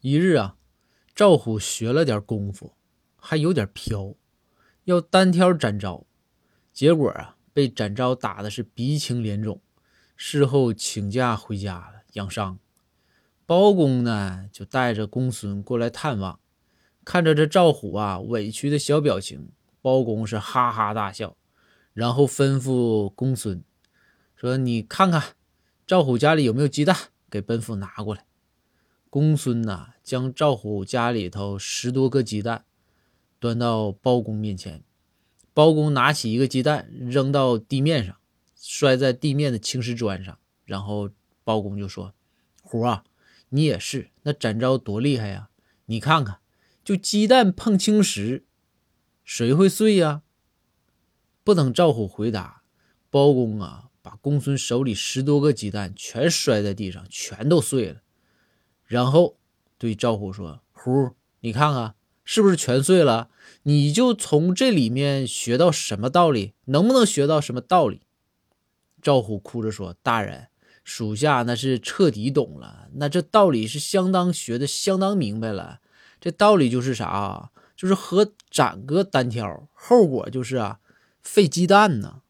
一日啊，赵虎学了点功夫，还有点飘，要单挑展昭，结果啊，被展昭打的是鼻青脸肿，事后请假回家了养伤。包公呢，就带着公孙过来探望，看着这赵虎啊委屈的小表情，包公是哈哈大笑，然后吩咐公孙说：“你看看赵虎家里有没有鸡蛋，给本府拿过来。”公孙呐，将赵虎家里头十多个鸡蛋端到包公面前。包公拿起一个鸡蛋扔到地面上，摔在地面的青石砖上。然后包公就说：“虎啊，你也是，那展昭多厉害呀！你看看，就鸡蛋碰青石，谁会碎呀？”不等赵虎回答，包公啊，把公孙手里十多个鸡蛋全摔在地上，全都碎了。然后对赵虎说：“虎，你看看是不是全碎了？你就从这里面学到什么道理？能不能学到什么道理？”赵虎哭着说：“大人，属下那是彻底懂了。那这道理是相当学的，相当明白了。这道理就是啥啊？就是和展哥单挑，后果就是啊，废鸡蛋呢。”